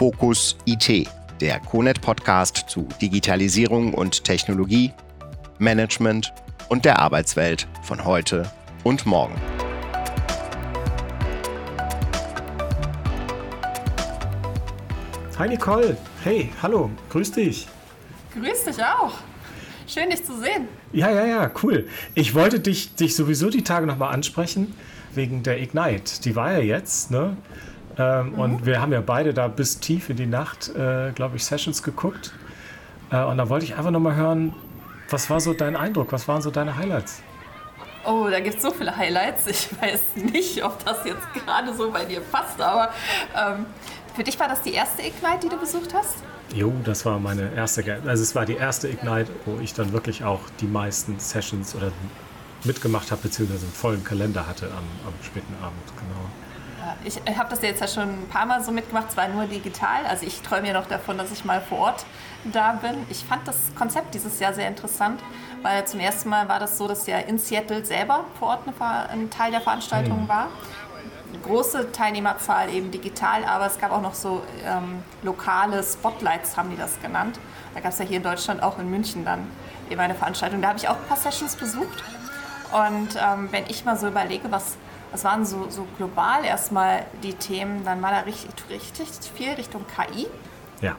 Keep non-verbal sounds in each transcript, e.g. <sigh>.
Fokus IT, der CONET-Podcast zu Digitalisierung und Technologie, Management und der Arbeitswelt von heute und morgen. Hi Nicole, hey, hallo, grüß dich. Grüß dich auch. Schön, dich zu sehen. Ja, ja, ja, cool. Ich wollte dich, dich sowieso die Tage nochmal ansprechen, wegen der Ignite. Die war ja jetzt, ne? Ähm, mhm. Und wir haben ja beide da bis tief in die Nacht, äh, glaube ich, Sessions geguckt. Äh, und da wollte ich einfach nochmal hören, was war so dein Eindruck? Was waren so deine Highlights? Oh, da gibt es so viele Highlights. Ich weiß nicht, ob das jetzt gerade so bei dir passt, aber ähm, für dich war das die erste Ignite, die du besucht hast? Jo, das war meine erste, also es war die erste Ignite, wo ich dann wirklich auch die meisten Sessions oder mitgemacht habe, beziehungsweise einen vollen Kalender hatte am, am späten Abend, genau. Ich habe das jetzt ja schon ein paar Mal so mitgemacht, zwar nur digital. Also ich träume ja noch davon, dass ich mal vor Ort da bin. Ich fand das Konzept dieses Jahr sehr interessant, weil zum ersten Mal war das so, dass ja in Seattle selber vor Ort ein Teil der Veranstaltung mhm. war große Teilnehmerzahl eben digital, aber es gab auch noch so ähm, lokale Spotlights, haben die das genannt. Da gab es ja hier in Deutschland auch in München dann eben eine Veranstaltung. Da habe ich auch ein paar Sessions besucht. Und ähm, wenn ich mal so überlege, was, was waren so, so global erstmal die Themen, dann war da richtig, richtig viel Richtung KI. Ja.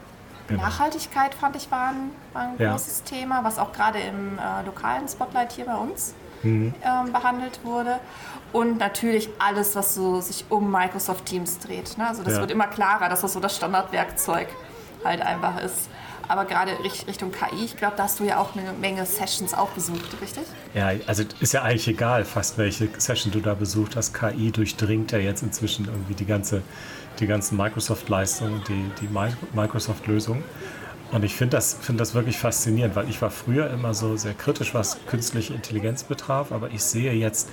Genau. Nachhaltigkeit fand ich war ein, war ein ja. großes Thema, was auch gerade im äh, lokalen Spotlight hier bei uns mhm. ähm, behandelt wurde. Und natürlich alles, was so sich um Microsoft Teams dreht. Ne? Also das ja. wird immer klarer, dass das so das Standardwerkzeug halt einfach ist. Aber gerade Richtung KI, ich glaube, da hast du ja auch eine Menge Sessions auch besucht, richtig? Ja, also ist ja eigentlich egal, fast welche Session du da besucht hast. KI durchdringt ja jetzt inzwischen irgendwie die ganze, die ganzen Microsoft-Leistungen, die, die Microsoft-Lösungen. Und ich finde das, find das wirklich faszinierend, weil ich war früher immer so sehr kritisch, was künstliche Intelligenz betraf, aber ich sehe jetzt,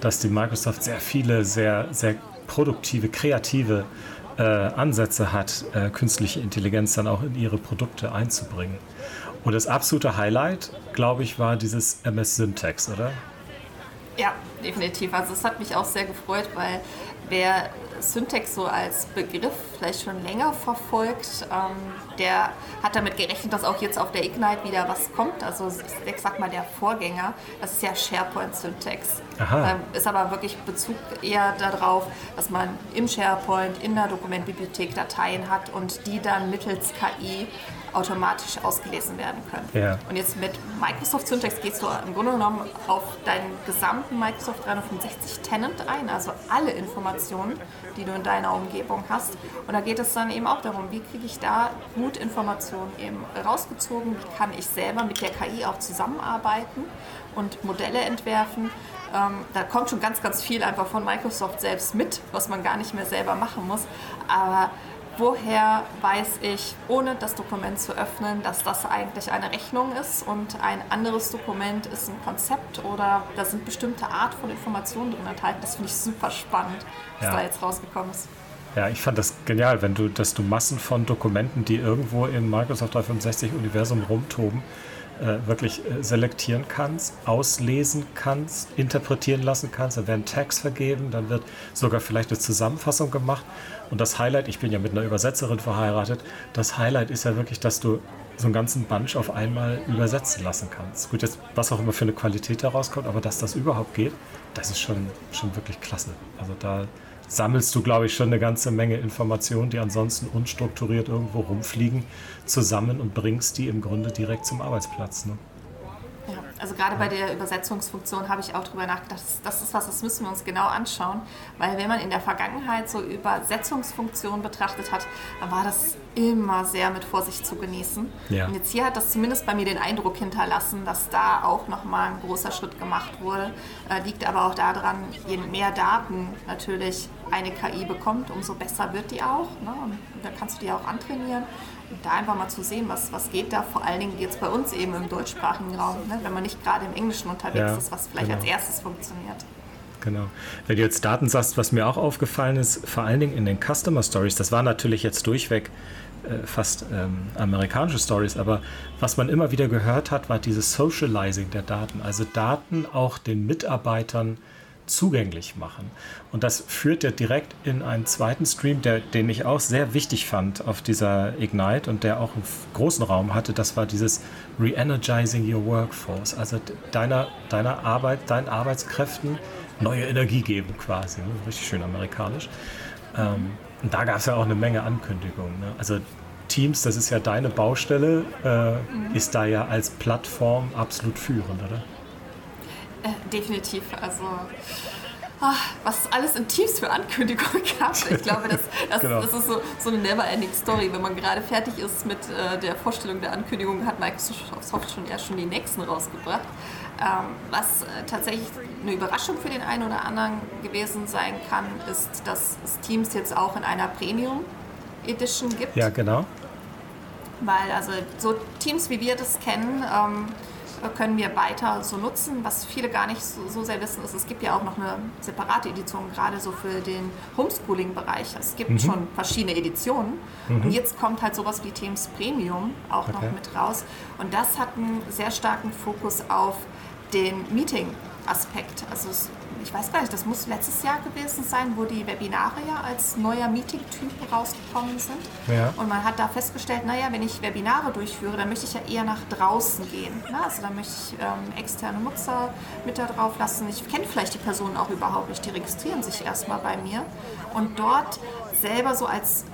dass die Microsoft sehr viele, sehr, sehr produktive, kreative äh, Ansätze hat, äh, künstliche Intelligenz dann auch in ihre Produkte einzubringen. Und das absolute Highlight, glaube ich, war dieses MS Syntax, oder? Ja, definitiv. Also es hat mich auch sehr gefreut, weil wer Syntax so als Begriff vielleicht schon länger verfolgt, ähm, der hat damit gerechnet, dass auch jetzt auf der Ignite wieder was kommt. Also ich sag mal der Vorgänger, das ist ja SharePoint Syntax. Ähm, ist aber wirklich Bezug eher darauf, dass man im SharePoint in der Dokumentbibliothek Dateien hat und die dann mittels KI automatisch ausgelesen werden können. Ja. Und jetzt mit Microsoft Syntax gehst du im Grunde genommen auf deinen gesamten Microsoft 365 Tenant ein, also alle Informationen, die du in deiner Umgebung hast. Und da geht es dann eben auch darum, wie kriege ich da gut Informationen eben rausgezogen, wie kann ich selber mit der KI auch zusammenarbeiten und Modelle entwerfen. Ähm, da kommt schon ganz, ganz viel einfach von Microsoft selbst mit, was man gar nicht mehr selber machen muss. Aber woher weiß ich, ohne das Dokument zu öffnen, dass das eigentlich eine Rechnung ist und ein anderes Dokument ist ein Konzept oder da sind bestimmte Art von Informationen drin enthalten. Das finde ich super spannend, was ja. da jetzt rausgekommen ist. Ja, ich fand das genial, wenn du, dass du Massen von Dokumenten, die irgendwo im Microsoft 365-Universum rumtoben, äh, wirklich äh, selektieren kannst, auslesen kannst, interpretieren lassen kannst. Da werden Tags vergeben, dann wird sogar vielleicht eine Zusammenfassung gemacht. Und das Highlight, ich bin ja mit einer Übersetzerin verheiratet, das Highlight ist ja wirklich, dass du so einen ganzen Bunch auf einmal übersetzen lassen kannst. Gut, jetzt was auch immer für eine Qualität da rauskommt, aber dass das überhaupt geht, das ist schon, schon wirklich klasse. Also da sammelst du, glaube ich, schon eine ganze Menge Informationen, die ansonsten unstrukturiert irgendwo rumfliegen, zusammen und bringst die im Grunde direkt zum Arbeitsplatz. Ne? Ja, also gerade bei der Übersetzungsfunktion habe ich auch darüber nachgedacht, das ist was, das müssen wir uns genau anschauen, weil wenn man in der Vergangenheit so Übersetzungsfunktionen betrachtet hat, dann war das immer sehr mit Vorsicht zu genießen. Ja. Und jetzt hier hat das zumindest bei mir den Eindruck hinterlassen, dass da auch nochmal ein großer Schritt gemacht wurde. Äh, liegt aber auch daran, je mehr Daten natürlich eine KI bekommt, umso besser wird die auch. Ne? Und da kannst du die auch antrainieren da einfach mal zu sehen, was, was geht da, vor allen Dingen jetzt bei uns eben im deutschsprachigen Raum, ne? wenn man nicht gerade im Englischen unterwegs ja, ist, was vielleicht genau. als erstes funktioniert. Genau. Wenn du jetzt Daten sagst, was mir auch aufgefallen ist, vor allen Dingen in den Customer Stories, das war natürlich jetzt durchweg äh, fast ähm, amerikanische Stories, aber was man immer wieder gehört hat, war dieses Socializing der Daten, also Daten auch den Mitarbeitern zugänglich machen. Und das führt ja direkt in einen zweiten Stream, der, den ich auch sehr wichtig fand auf dieser Ignite und der auch einen großen Raum hatte. Das war dieses Re-Energizing Your Workforce, also deiner, deiner Arbeit, deinen Arbeitskräften neue Energie geben quasi. Ne? Richtig schön amerikanisch. Ähm, und da gab es ja auch eine Menge Ankündigungen. Ne? Also Teams, das ist ja deine Baustelle, äh, mhm. ist da ja als Plattform absolut führend, oder? Äh, definitiv. Also ach, was es alles in Teams für Ankündigungen gab. Ich glaube, das, das, genau. das ist so, so eine never-ending Story. Wenn man gerade fertig ist mit äh, der Vorstellung der Ankündigung, hat Microsoft schon ja schon die nächsten rausgebracht. Ähm, was äh, tatsächlich eine Überraschung für den einen oder anderen gewesen sein kann, ist, dass es Teams jetzt auch in einer Premium Edition gibt. Ja, genau. Weil also so Teams, wie wir das kennen, ähm, können wir weiter so nutzen. Was viele gar nicht so, so, sehr wissen, ist, es gibt ja auch noch eine separate Edition, gerade so für den Homeschooling-Bereich. Es gibt mhm. schon verschiedene Editionen. Mhm. Und jetzt kommt halt sowas wie Teams Premium auch okay. noch mit raus. Und das hat einen sehr starken Fokus auf den Meeting-Aspekt. Also es ich weiß gar nicht, das muss letztes Jahr gewesen sein, wo die Webinare ja als neuer Meeting-Typ rausgekommen sind. Ja. Und man hat da festgestellt, naja, wenn ich Webinare durchführe, dann möchte ich ja eher nach draußen gehen. Ne? Also dann möchte ich ähm, externe Nutzer mit da drauf lassen. Ich kenne vielleicht die Personen auch überhaupt nicht, die registrieren sich erstmal bei mir. Und dort selber so als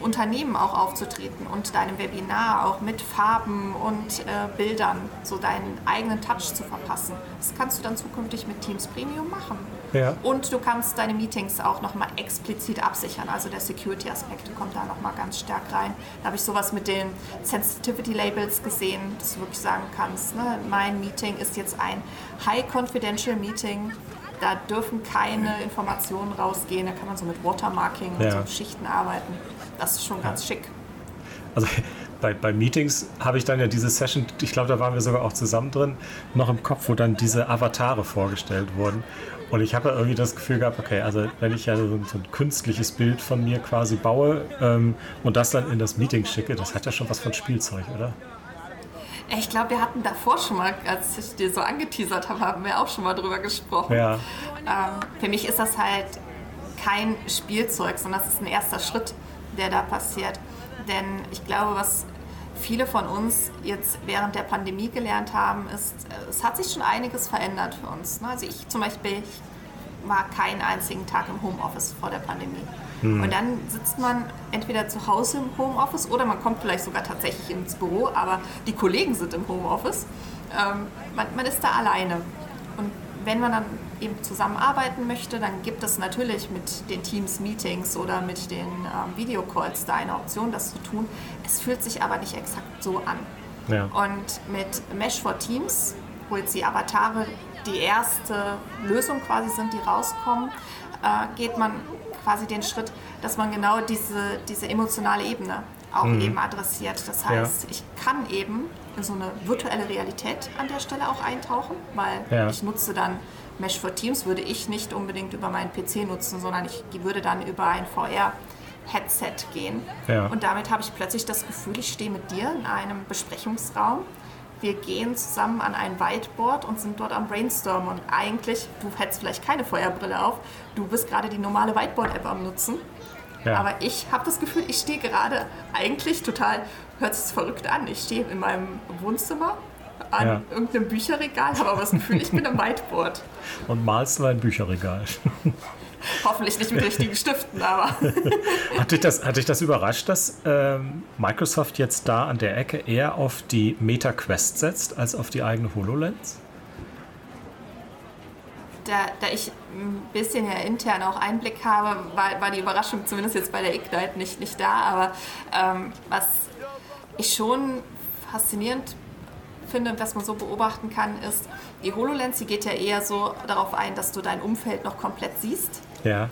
Unternehmen auch aufzutreten und deinem Webinar auch mit Farben und äh, Bildern so deinen eigenen Touch zu verpassen. Das kannst du dann zukünftig mit Teams Premium machen. Ja. Und du kannst deine Meetings auch nochmal explizit absichern. Also der Security-Aspekt kommt da nochmal ganz stark rein. Da habe ich sowas mit den Sensitivity-Labels gesehen, dass du wirklich sagen kannst, ne, mein Meeting ist jetzt ein High-Confidential Meeting da dürfen keine Informationen rausgehen. Da kann man so mit Watermarking ja. und so Schichten arbeiten. Das ist schon ganz schick. Also bei, bei Meetings habe ich dann ja diese Session, ich glaube, da waren wir sogar auch zusammen drin, noch im Kopf, wo dann diese Avatare vorgestellt wurden. Und ich habe ja irgendwie das Gefühl gehabt, okay, also wenn ich ja so, so ein künstliches Bild von mir quasi baue ähm, und das dann in das Meeting schicke, das hat ja schon was von Spielzeug, oder? Ich glaube, wir hatten davor schon mal, als ich dir so angeteasert habe, haben wir auch schon mal drüber gesprochen. Ja. Ähm, für mich ist das halt kein Spielzeug, sondern das ist ein erster Schritt der da passiert. Denn ich glaube, was viele von uns jetzt während der Pandemie gelernt haben, ist, äh, es hat sich schon einiges verändert für uns. Ne? Also ich zum Beispiel ich war keinen einzigen Tag im Homeoffice vor der Pandemie. Hm. Und dann sitzt man entweder zu Hause im Homeoffice oder man kommt vielleicht sogar tatsächlich ins Büro, aber die Kollegen sind im Homeoffice. Ähm, man, man ist da alleine. Wenn man dann eben zusammenarbeiten möchte, dann gibt es natürlich mit den Teams-Meetings oder mit den ähm, Videocalls da eine Option, das zu tun. Es fühlt sich aber nicht exakt so an. Ja. Und mit Mesh for Teams, wo jetzt die Avatare die erste Lösung quasi sind, die rauskommen, äh, geht man quasi den Schritt, dass man genau diese, diese emotionale Ebene auch mhm. eben adressiert. Das heißt, ja. ich kann eben in so eine virtuelle Realität an der Stelle auch eintauchen, weil ja. ich nutze dann Mesh for Teams, würde ich nicht unbedingt über meinen PC nutzen, sondern ich würde dann über ein VR Headset gehen. Ja. Und damit habe ich plötzlich das Gefühl, ich stehe mit dir in einem Besprechungsraum. Wir gehen zusammen an ein Whiteboard und sind dort am Brainstormen. Und eigentlich, du hättest vielleicht keine Feuerbrille auf, du bist gerade die normale Whiteboard-App am Nutzen. Ja. Aber ich habe das Gefühl, ich stehe gerade eigentlich total, hört sich verrückt an, ich stehe in meinem Wohnzimmer an ja. irgendeinem Bücherregal, habe aber das Gefühl, ich bin am Whiteboard. <laughs> Und malst du ein Bücherregal. <laughs> Hoffentlich nicht mit richtigen Stiften, aber. <laughs> hat, dich das, hat dich das überrascht, dass ähm, Microsoft jetzt da an der Ecke eher auf die Meta Quest setzt, als auf die eigene HoloLens? Da, da ich ein bisschen ja intern auch Einblick habe, war, war die Überraschung zumindest jetzt bei der Ignite nicht, nicht da. Aber ähm, was ich schon faszinierend finde, was man so beobachten kann, ist, die HoloLens, die geht ja eher so darauf ein, dass du dein Umfeld noch komplett siehst. Ja.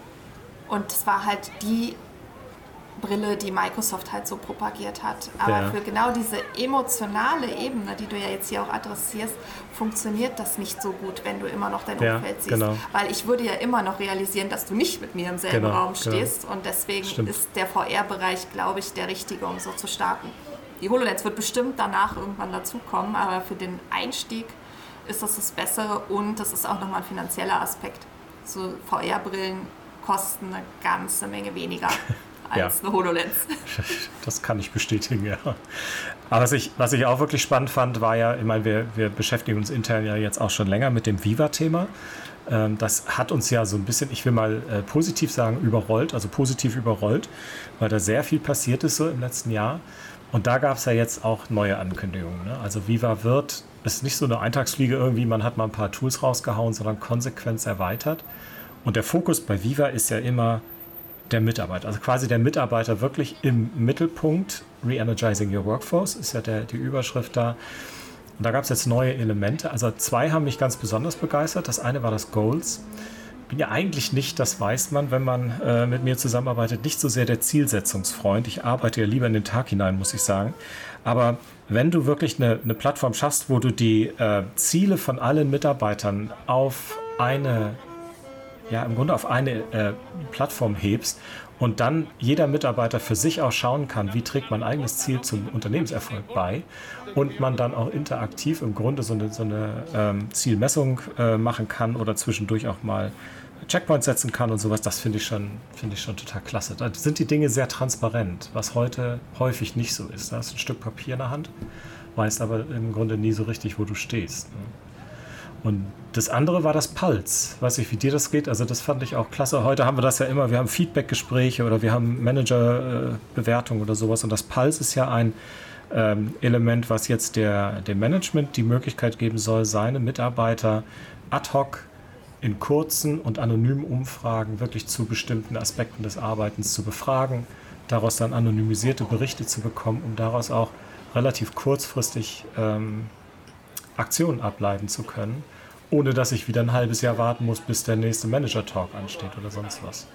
Und es war halt die Brille, die Microsoft halt so propagiert hat. Aber ja. für genau diese emotionale Ebene, die du ja jetzt hier auch adressierst, funktioniert das nicht so gut, wenn du immer noch dein ja, Umfeld siehst. Genau. Weil ich würde ja immer noch realisieren, dass du nicht mit mir im selben genau, Raum genau. stehst. Genau. Und deswegen Stimmt. ist der VR-Bereich, glaube ich, der richtige, um so zu starten. Die HoloLens wird bestimmt danach irgendwann dazukommen, aber für den Einstieg ist das das Bessere und das ist auch nochmal ein finanzieller Aspekt. so VR-Brillen kosten eine ganze Menge weniger <laughs> als ja. eine HoloLens. <laughs> Das kann ich bestätigen, ja. Aber was ich, was ich auch wirklich spannend fand, war ja, ich meine, wir, wir beschäftigen uns intern ja jetzt auch schon länger mit dem Viva-Thema. Ähm, das hat uns ja so ein bisschen, ich will mal äh, positiv sagen, überrollt, also positiv überrollt, weil da sehr viel passiert ist so im letzten Jahr. Und da gab es ja jetzt auch neue Ankündigungen. Ne? Also Viva wird, ist nicht so eine Eintagsfliege irgendwie, man hat mal ein paar Tools rausgehauen, sondern konsequent erweitert. Und der Fokus bei Viva ist ja immer der Mitarbeiter. Also quasi der Mitarbeiter wirklich im Mittelpunkt. Re-Energizing Your Workforce ist ja der, die Überschrift da. Und da gab es jetzt neue Elemente. Also zwei haben mich ganz besonders begeistert. Das eine war das Goals. Bin ja eigentlich nicht, das weiß man, wenn man äh, mit mir zusammenarbeitet, nicht so sehr der Zielsetzungsfreund. Ich arbeite ja lieber in den Tag hinein, muss ich sagen. Aber wenn du wirklich eine, eine Plattform schaffst, wo du die äh, Ziele von allen Mitarbeitern auf eine ja im Grunde auf eine äh, Plattform hebst und dann jeder Mitarbeiter für sich auch schauen kann, wie trägt mein eigenes Ziel zum Unternehmenserfolg bei und man dann auch interaktiv im Grunde so eine, so eine ähm, Zielmessung äh, machen kann oder zwischendurch auch mal Checkpoints setzen kann und sowas, das finde ich, schon, find ich schon total klasse. Da sind die Dinge sehr transparent, was heute häufig nicht so ist. Da hast du ein Stück Papier in der Hand, weißt aber im Grunde nie so richtig, wo du stehst. Ne? Und das andere war das Puls. Weiß ich, wie dir das geht. Also das fand ich auch klasse. Heute haben wir das ja immer. Wir haben Feedback-Gespräche oder wir haben Manager-Bewertungen oder sowas. Und das Puls ist ja ein ähm, Element, was jetzt der, dem Management die Möglichkeit geben soll, seine Mitarbeiter ad hoc in kurzen und anonymen Umfragen wirklich zu bestimmten Aspekten des Arbeitens zu befragen, daraus dann anonymisierte Berichte zu bekommen, um daraus auch relativ kurzfristig ähm, Aktionen ableiten zu können ohne dass ich wieder ein halbes Jahr warten muss, bis der nächste Manager-Talk ansteht oder sonst was.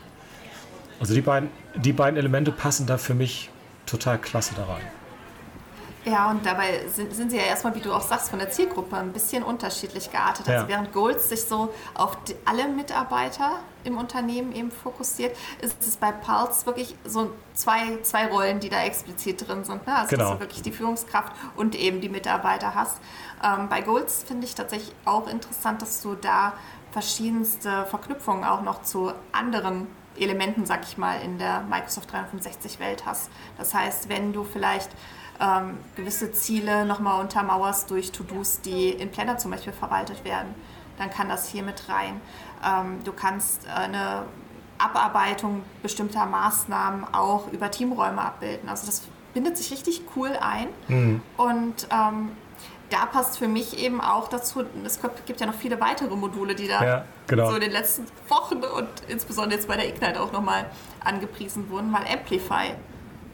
Also die beiden, die beiden Elemente passen da für mich total klasse da rein. Ja, und dabei sind, sind sie ja erstmal, wie du auch sagst, von der Zielgruppe ein bisschen unterschiedlich geartet. Also ja. während Goals sich so auf die, alle Mitarbeiter im Unternehmen eben fokussiert, ist es bei Pulse wirklich so zwei, zwei Rollen, die da explizit drin sind. Ne? Also genau. dass du wirklich die Führungskraft und eben die Mitarbeiter hast. Ähm, bei Goals finde ich tatsächlich auch interessant, dass du da verschiedenste Verknüpfungen auch noch zu anderen Elementen, sag ich mal, in der Microsoft 365-Welt hast. Das heißt, wenn du vielleicht ähm, gewisse Ziele nochmal untermauerst durch To-Dos, die in Planner zum Beispiel verwaltet werden, dann kann das hier mit rein. Ähm, du kannst eine Abarbeitung bestimmter Maßnahmen auch über Teamräume abbilden. Also das bindet sich richtig cool ein. Mhm. Und ähm, da passt für mich eben auch dazu, es gibt ja noch viele weitere Module, die da ja, genau. so in den letzten Wochen und insbesondere jetzt bei der Ignite auch nochmal angepriesen wurden, weil Amplify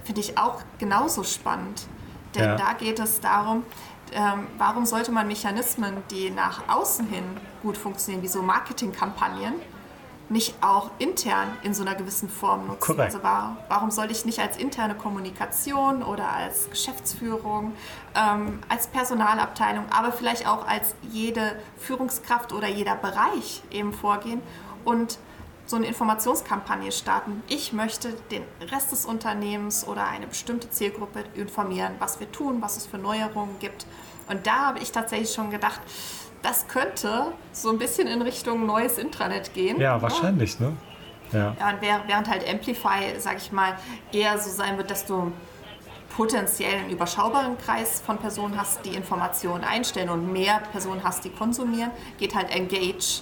finde ich auch genauso spannend. Denn ja. da geht es darum, ähm, warum sollte man Mechanismen, die nach außen hin gut funktionieren, wie so Marketingkampagnen, nicht auch intern in so einer gewissen Form nutzen. Korrekt. Also war, warum soll ich nicht als interne Kommunikation oder als Geschäftsführung, ähm, als Personalabteilung, aber vielleicht auch als jede Führungskraft oder jeder Bereich eben vorgehen und so eine Informationskampagne starten. Ich möchte den Rest des Unternehmens oder eine bestimmte Zielgruppe informieren, was wir tun, was es für Neuerungen gibt. Und da habe ich tatsächlich schon gedacht, das könnte so ein bisschen in Richtung neues Intranet gehen. Ja, wahrscheinlich, ne? Ja. ja und während halt Amplify, sag ich mal, eher so sein wird, dass du potenziell einen überschaubaren Kreis von Personen hast, die Informationen einstellen und mehr Personen hast, die konsumieren, geht halt Engage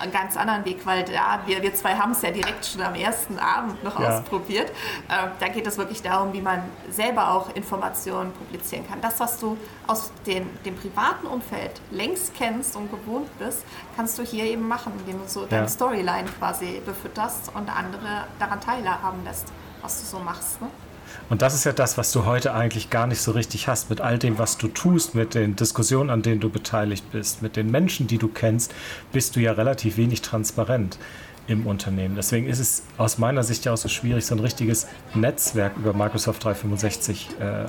einen ganz anderen Weg, weil da, wir, wir zwei haben es ja direkt schon am ersten Abend noch ja. ausprobiert. Äh, da geht es wirklich darum, wie man selber auch Informationen publizieren kann. Das, was du aus den, dem privaten Umfeld längst kennst und gewohnt bist, kannst du hier eben machen, indem du so deine ja. Storyline quasi befütterst und andere daran teilhaben lässt, was du so machst. Ne? Und das ist ja das, was du heute eigentlich gar nicht so richtig hast. Mit all dem, was du tust, mit den Diskussionen, an denen du beteiligt bist, mit den Menschen, die du kennst, bist du ja relativ wenig transparent im Unternehmen. Deswegen ist es aus meiner Sicht ja auch so schwierig, so ein richtiges Netzwerk über Microsoft 365 äh,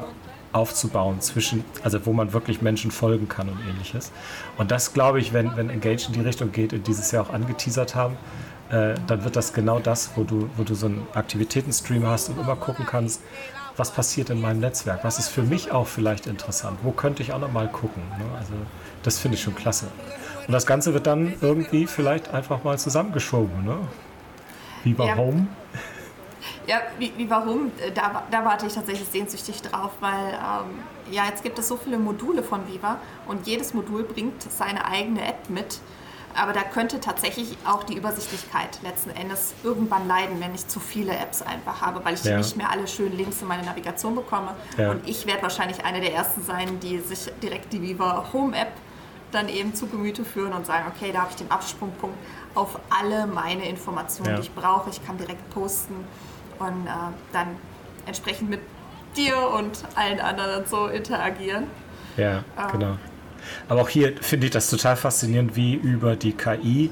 aufzubauen, zwischen, also wo man wirklich Menschen folgen kann und ähnliches. Und das glaube ich, wenn, wenn Engage in die Richtung geht, in dieses Jahr auch angeteasert haben, äh, dann wird das genau das, wo du, wo du so einen Aktivitätenstream hast und immer gucken kannst, was passiert in meinem Netzwerk, was ist für mich auch vielleicht interessant, wo könnte ich auch noch mal gucken. Ne? Also das finde ich schon klasse. Und das Ganze wird dann irgendwie vielleicht einfach mal zusammengeschoben, ne? Wie bei ja. Home. Ja, wie, wie warum? Da, da warte ich tatsächlich sehnsüchtig drauf, weil ähm, ja, jetzt gibt es so viele Module von Viva und jedes Modul bringt seine eigene App mit. Aber da könnte tatsächlich auch die Übersichtlichkeit letzten Endes irgendwann leiden, wenn ich zu viele Apps einfach habe, weil ich ja. nicht mehr alle schönen Links in meine Navigation bekomme. Ja. Und ich werde wahrscheinlich eine der ersten sein, die sich direkt die Viva Home App dann eben zu Gemüte führen und sagen, okay, da habe ich den Absprungpunkt auf alle meine Informationen, ja. die ich brauche. Ich kann direkt posten und äh, dann entsprechend mit dir und allen anderen so interagieren. Ja, ähm, genau. Aber auch hier finde ich das total faszinierend, wie über die KI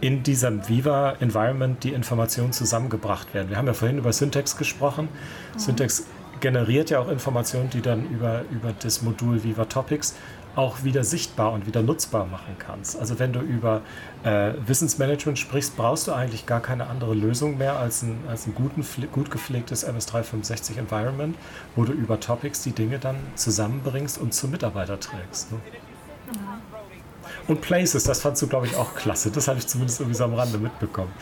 in diesem Viva-Environment die Informationen zusammengebracht werden. Wir haben ja vorhin über Syntax gesprochen. Mhm. Syntax generiert ja auch Informationen, die dann über, über das Modul Viva Topics auch wieder sichtbar und wieder nutzbar machen kannst. Also wenn du über äh, Wissensmanagement sprichst, brauchst du eigentlich gar keine andere Lösung mehr als ein, als ein guten, gut gepflegtes MS365 Environment, wo du über Topics die Dinge dann zusammenbringst und zum Mitarbeiter trägst. Ne? Und Places, das fandst du, glaube ich, auch klasse. Das habe ich zumindest irgendwie so am Rande mitbekommen.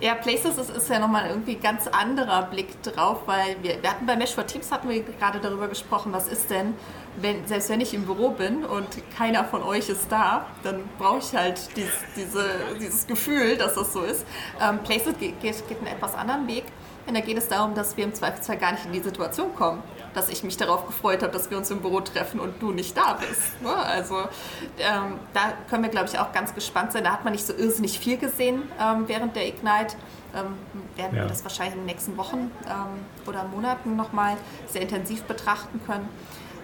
Ja, Places ist, ist ja nochmal irgendwie ein ganz anderer Blick drauf, weil wir, wir hatten bei Mesh for Teams hatten wir gerade darüber gesprochen, was ist denn, wenn, selbst wenn ich im Büro bin und keiner von euch ist da, dann brauche ich halt dies, diese, dieses Gefühl, dass das so ist. Ähm, Places geht, geht einen etwas anderen Weg. Und da geht es darum, dass wir im Zweifelsfall gar nicht in die Situation kommen, dass ich mich darauf gefreut habe, dass wir uns im Büro treffen und du nicht da bist. Ne? Also ähm, da können wir, glaube ich, auch ganz gespannt sein. Da hat man nicht so irrsinnig viel gesehen ähm, während der Ignite. Ähm, werden ja. wir das wahrscheinlich in den nächsten Wochen ähm, oder Monaten nochmal sehr intensiv betrachten können.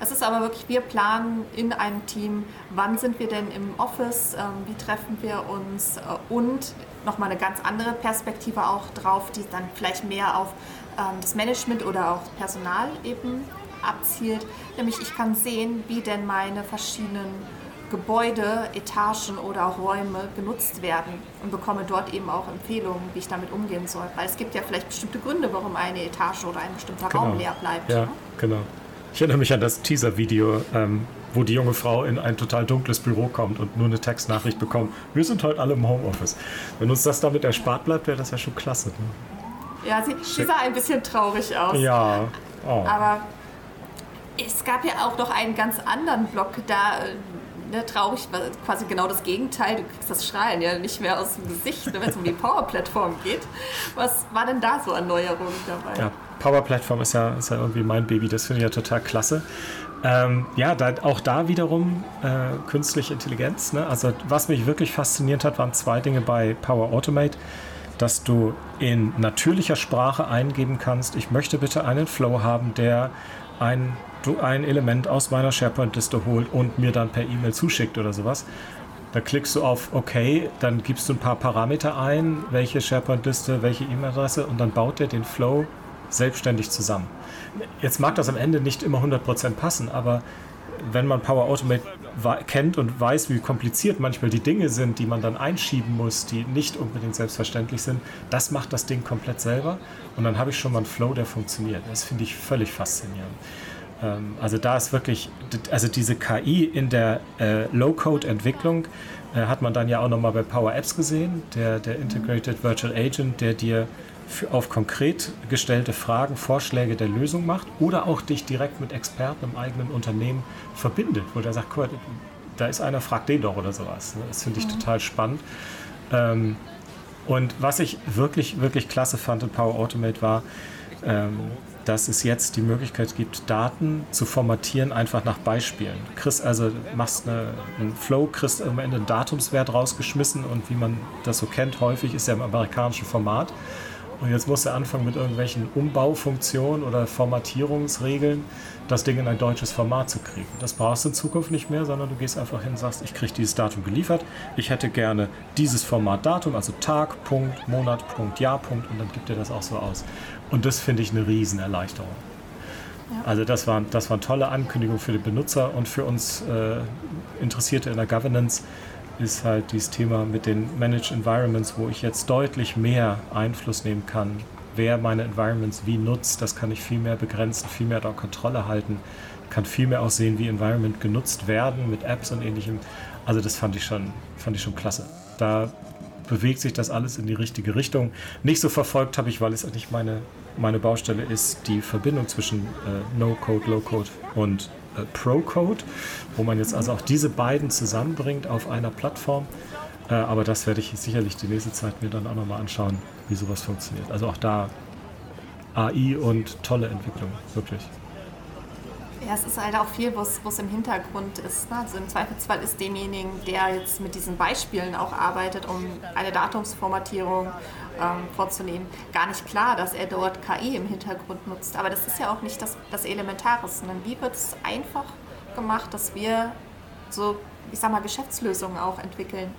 Es ist aber wirklich, wir planen in einem Team, wann sind wir denn im Office, ähm, wie treffen wir uns äh, und nochmal eine ganz andere Perspektive auch drauf, die dann vielleicht mehr auf ähm, das Management oder auch Personal eben abzielt. Nämlich ich kann sehen, wie denn meine verschiedenen Gebäude, Etagen oder auch Räume genutzt werden und bekomme dort eben auch Empfehlungen, wie ich damit umgehen soll. Weil es gibt ja vielleicht bestimmte Gründe, warum eine Etage oder ein bestimmter genau. Raum leer bleibt. Ja, ne? genau. Ich erinnere mich an das Teaser-Video, ähm, wo die junge Frau in ein total dunkles Büro kommt und nur eine Textnachricht bekommt. Wir sind heute alle im Homeoffice. Wenn uns das damit erspart bleibt, wäre das ja schon klasse. Ne? Ja, sie, sie, sah ein bisschen traurig aus. Ja. Oh. Aber es gab ja auch noch einen ganz anderen Block, da ne, traurig war quasi genau das Gegenteil. Du kriegst das Strahlen ja nicht mehr aus dem Gesicht, ne, wenn es um die Power-Plattform geht. Was war denn da so an Neuerungen dabei? Ja, Power-Plattform ist ja, ist ja irgendwie mein Baby. Das finde ich ja total klasse. Ähm, ja, da, auch da wiederum äh, künstliche Intelligenz. Ne? Also was mich wirklich fasziniert hat, waren zwei Dinge bei Power Automate dass du in natürlicher Sprache eingeben kannst, ich möchte bitte einen Flow haben, der ein, ein Element aus meiner SharePoint-Liste holt und mir dann per E-Mail zuschickt oder sowas. Da klickst du auf OK, dann gibst du ein paar Parameter ein, welche SharePoint-Liste, welche E-Mail-Adresse und dann baut er den Flow selbstständig zusammen. Jetzt mag das am Ende nicht immer 100% passen, aber wenn man Power Automate kennt und weiß, wie kompliziert manchmal die Dinge sind, die man dann einschieben muss, die nicht unbedingt selbstverständlich sind, das macht das Ding komplett selber. Und dann habe ich schon mal einen Flow, der funktioniert. Das finde ich völlig faszinierend. Ähm, also da ist wirklich, also diese KI in der äh, Low-Code-Entwicklung äh, hat man dann ja auch nochmal bei Power Apps gesehen, der, der Integrated Virtual Agent, der dir auf konkret gestellte Fragen Vorschläge der Lösung macht oder auch dich direkt mit Experten im eigenen Unternehmen verbindet, wo der sagt, guck, da ist einer, frag den doch oder sowas. Das finde ich mhm. total spannend. Ähm, und was ich wirklich, wirklich klasse fand in Power Automate war, ähm, dass es jetzt die Möglichkeit gibt, Daten zu formatieren, einfach nach Beispielen. Kriegst also, machst eine, einen Flow, kriegst am Ende einen Datumswert rausgeschmissen und wie man das so kennt, häufig ist er im amerikanischen Format. Und jetzt muss er anfangen mit irgendwelchen Umbaufunktionen oder Formatierungsregeln, das Ding in ein deutsches Format zu kriegen. Das brauchst du in Zukunft nicht mehr, sondern du gehst einfach hin und sagst, ich kriege dieses Datum geliefert, ich hätte gerne dieses Format Datum, also Tag, Punkt, Monat, Punkt, Jahr, Punkt und dann gibt er das auch so aus. Und das finde ich eine Riesenerleichterung. Ja. Also das waren, das waren tolle Ankündigungen für den Benutzer und für uns äh, Interessierte in der Governance ist halt dieses Thema mit den Managed Environments, wo ich jetzt deutlich mehr Einfluss nehmen kann, wer meine Environments wie nutzt. Das kann ich viel mehr begrenzen, viel mehr da Kontrolle halten. kann viel mehr auch sehen, wie Environment genutzt werden mit Apps und ähnlichem. Also das fand ich schon, fand ich schon klasse. Da bewegt sich das alles in die richtige Richtung. Nicht so verfolgt habe ich, weil es nicht meine, meine Baustelle ist, die Verbindung zwischen äh, No-Code, Low-Code und äh, Pro-Code, wo man jetzt also auch diese beiden zusammenbringt auf einer Plattform. Äh, aber das werde ich sicherlich die nächste Zeit mir dann auch nochmal anschauen, wie sowas funktioniert. Also auch da AI und tolle Entwicklung, wirklich. Ja, es ist halt auch viel, was im Hintergrund ist. Ne? Also im Zweifelsfall ist demjenigen, der jetzt mit diesen Beispielen auch arbeitet, um eine Datumsformatierung ähm, vorzunehmen, gar nicht klar, dass er dort KI im Hintergrund nutzt. Aber das ist ja auch nicht das, das Elementare, sondern wie wird es einfach gemacht, dass wir so, ich sag mal, Geschäftslösungen auch entwickeln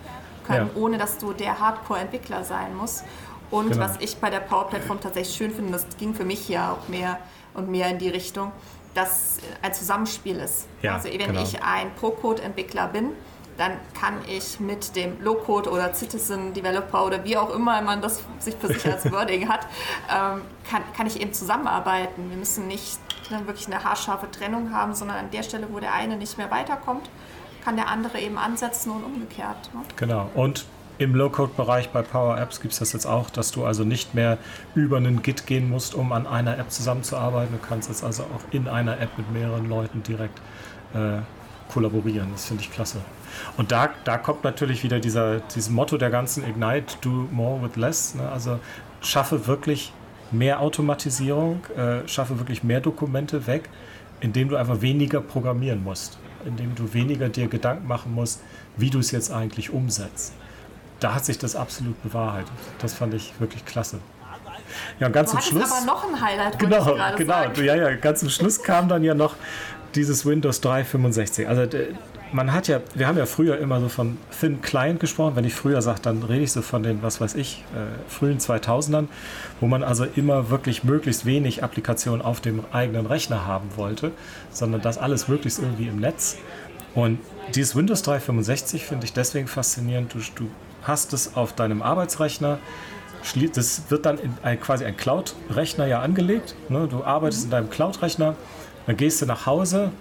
können, ja. ohne dass du der Hardcore-Entwickler sein musst. Und genau. was ich bei der Power Platform tatsächlich schön finde, das ging für mich ja auch mehr und mehr in die Richtung, dass ein Zusammenspiel ist. Ja, also wenn genau. ich ein Pro-Code-Entwickler bin, dann kann ich mit dem Low-Code oder Citizen Developer oder wie auch immer man das sich für sich als <laughs> Wording hat, ähm, kann, kann ich eben zusammenarbeiten. Wir müssen nicht wirklich eine haarscharfe Trennung haben, sondern an der Stelle, wo der eine nicht mehr weiterkommt, kann der andere eben ansetzen und umgekehrt. Ne? Genau. Und im Low-Code-Bereich bei Power Apps gibt es das jetzt auch, dass du also nicht mehr über einen Git gehen musst, um an einer App zusammenzuarbeiten. Du kannst jetzt also auch in einer App mit mehreren Leuten direkt äh, kollaborieren. Das finde ich klasse. Und da, da kommt natürlich wieder dieser, dieses Motto der ganzen Ignite, do more with less. Ne? Also schaffe wirklich mehr Automatisierung, äh, schaffe wirklich mehr Dokumente weg, indem du einfach weniger programmieren musst, indem du weniger dir Gedanken machen musst, wie du es jetzt eigentlich umsetzt da hat sich das absolut bewahrheitet. Das fand ich wirklich klasse. Ja, und ganz du zum Schluss. aber noch ein Highlight. Genau, genau. Sagen. Ja, ja, ganz zum Schluss kam dann ja noch dieses Windows 365. Also man hat ja, wir haben ja früher immer so von Thin Client gesprochen. Wenn ich früher sage, dann rede ich so von den, was weiß ich, äh, frühen 2000ern, wo man also immer wirklich möglichst wenig Applikationen auf dem eigenen Rechner haben wollte, sondern das alles möglichst irgendwie im Netz. Und dieses Windows 365 finde ich deswegen faszinierend. Du, du hast es auf deinem Arbeitsrechner. Das wird dann in ein, quasi ein Cloud-Rechner ja angelegt. Ne? Du arbeitest in deinem Cloud-Rechner, dann gehst du nach Hause,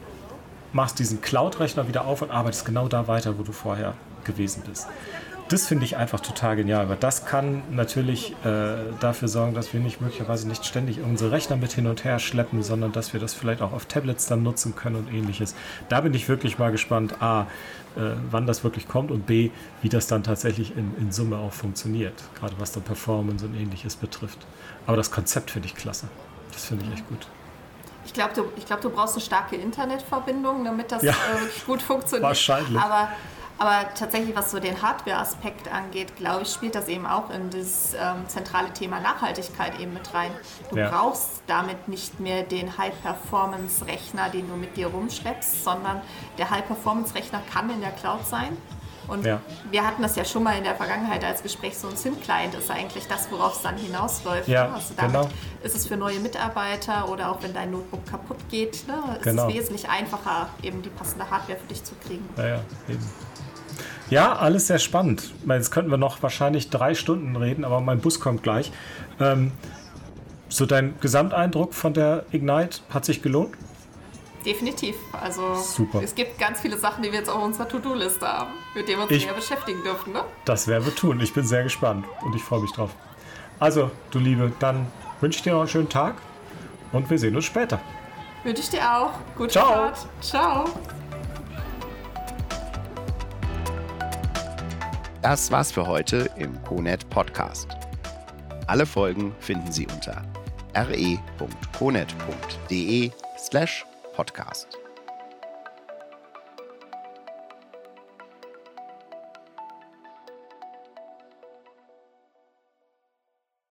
machst diesen Cloud-Rechner wieder auf und arbeitest genau da weiter, wo du vorher gewesen bist das finde ich einfach total genial, weil das kann natürlich äh, dafür sorgen, dass wir nicht möglicherweise nicht ständig unsere Rechner mit hin und her schleppen, sondern dass wir das vielleicht auch auf Tablets dann nutzen können und ähnliches. Da bin ich wirklich mal gespannt, a, äh, wann das wirklich kommt und b, wie das dann tatsächlich in, in Summe auch funktioniert, gerade was dann Performance und ähnliches betrifft. Aber das Konzept finde ich klasse. Das finde ich echt gut. Ich glaube, du, glaub, du brauchst eine starke Internetverbindung, damit das ja, äh, gut funktioniert. Wahrscheinlich. Aber aber tatsächlich, was so den Hardware-Aspekt angeht, glaube ich, spielt das eben auch in das ähm, zentrale Thema Nachhaltigkeit eben mit rein. Du ja. brauchst damit nicht mehr den High-Performance-Rechner, den du mit dir rumschleppst, sondern der High-Performance-Rechner kann in der Cloud sein. Und ja. wir hatten das ja schon mal in der Vergangenheit als Gespräch, so ein SIM-Client ist eigentlich das, worauf es dann hinausläuft. Ja, ne? also damit genau. ist es für neue Mitarbeiter oder auch wenn dein Notebook kaputt geht, ne, ist genau. es wesentlich einfacher, eben die passende Hardware für dich zu kriegen. Ja, ja, eben. Ja, alles sehr spannend. Jetzt könnten wir noch wahrscheinlich drei Stunden reden, aber mein Bus kommt gleich. Ähm, so dein Gesamteindruck von der Ignite hat sich gelohnt? Definitiv. Also Super. es gibt ganz viele Sachen, die wir jetzt auf unserer To-Do-Liste haben, mit denen wir uns mehr beschäftigen dürfen. Ne? Das werden wir tun. Ich bin sehr gespannt und ich freue mich drauf. Also, du Liebe, dann wünsche ich dir noch einen schönen Tag und wir sehen uns später. Wünsche ich dir auch. Gute Ciao. Fahrt. Ciao. Das war's für heute im CONET Podcast. Alle Folgen finden Sie unter re.conet.de slash podcast.